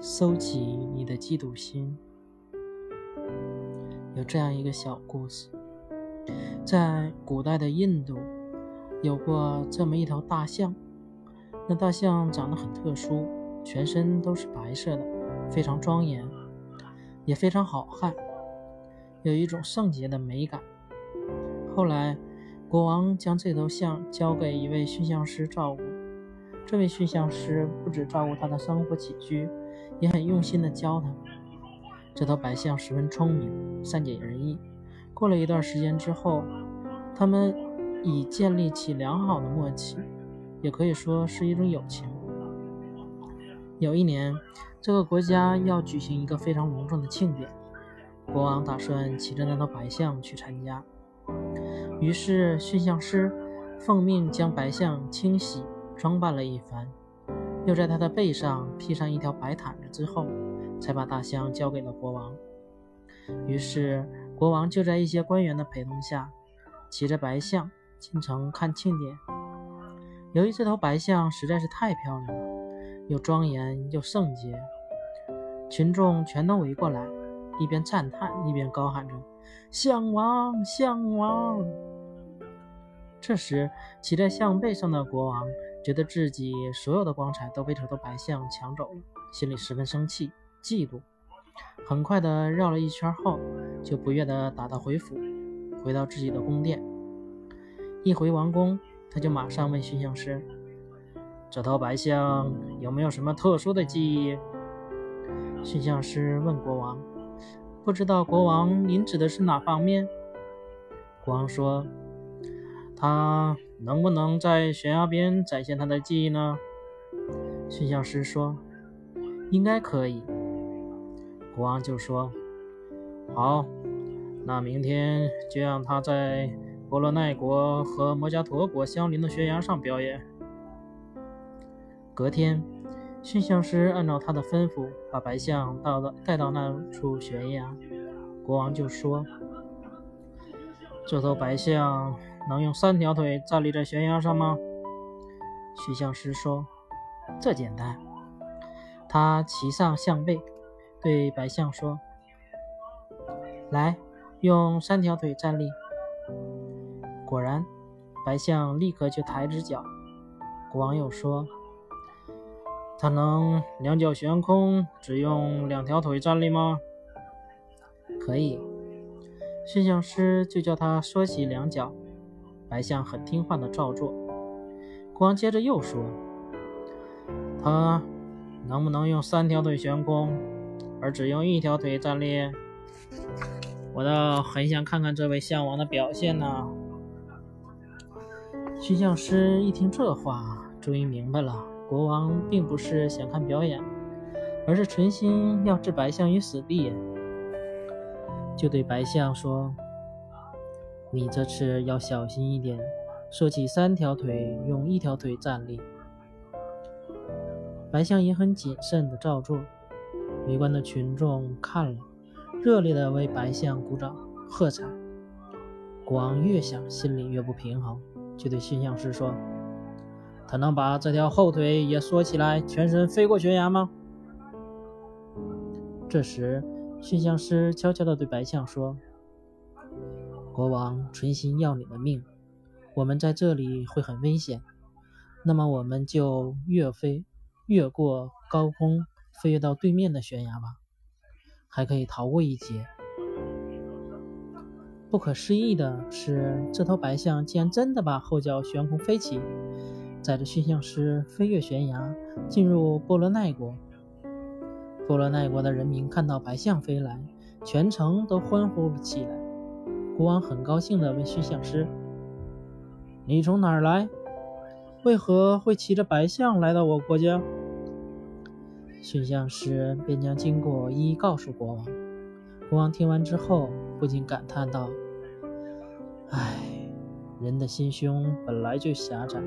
收起你的嫉妒心。有这样一个小故事，在古代的印度，有过这么一头大象。那大象长得很特殊，全身都是白色的，非常庄严，也非常好看，有一种圣洁的美感。后来，国王将这头象交给一位驯象师照顾。这位驯象师不只照顾它的生活起居，也很用心地教它。这头白象十分聪明，善解人意。过了一段时间之后，他们已建立起良好的默契，也可以说是一种友情。有一年，这个国家要举行一个非常隆重的庆典，国王打算骑着那头白象去参加。于是，驯象师奉命将白象清洗、装扮了一番，又在他的背上披上一条白毯子之后。才把大象交给了国王。于是，国王就在一些官员的陪同下，骑着白象进城看庆典。由于这头白象实在是太漂亮了，又庄严又圣洁，群众全都围过来，一边赞叹，一边高喊着：“象王，象王！”这时，骑在象背上的国王觉得自己所有的光彩都被这头白象抢走了，心里十分生气。嫉妒，很快的绕了一圈后，就不悦的打道回府，回到自己的宫殿。一回王宫，他就马上问驯象师：“这头白象有没有什么特殊的记忆？”驯象师问国王：“不知道国王您指的是哪方面？”国王说：“他能不能在悬崖边展现他的技艺呢？”驯象师说：“应该可以。”国王就说：“好，那明天就让他在波罗奈国和摩加陀国相邻的悬崖上表演。”隔天，驯象师按照他的吩咐，把白象到了带到那处悬崖。国王就说：“这头白象能用三条腿站立在悬崖上吗？”驯象师说：“这简单。”他骑上象背。对白象说：“来，用三条腿站立。”果然，白象立刻就抬直脚。国王又说：“他能两脚悬空，只用两条腿站立吗？”可以。驯象师就叫他缩起两脚。白象很听话的照做。国王接着又说：“他能不能用三条腿悬空？”而只用一条腿站立，我倒很想看看这位象王的表现呢。驯象师一听这话，终于明白了，国王并不是想看表演，而是存心要置白象于死地，就对白象说：“你这次要小心一点，说起三条腿，用一条腿站立。”白象也很谨慎地照做。围观的群众看了，热烈地为白象鼓掌喝彩。国王越想心里越不平衡，就对驯象师说：“他能把这条后腿也缩起来，全身飞过悬崖吗？”这时，驯象师悄悄地对白象说：“国王存心要你的命，我们在这里会很危险，那么我们就越飞越过高空。”飞跃到对面的悬崖吧，还可以逃过一劫。不可思议的是，这头白象竟然真的把后脚悬空飞起，载着驯象师飞越悬崖，进入波罗奈国。波罗奈国的人民看到白象飞来，全城都欢呼了起来。国王很高兴地问驯象师：“你从哪儿来？为何会骑着白象来到我国家？”驯象师便将经过一一告诉国王。国王听完之后，不禁感叹道：“唉，人的心胸本来就狭窄，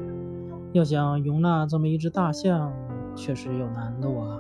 要想容纳这么一只大象，确实有难度啊。”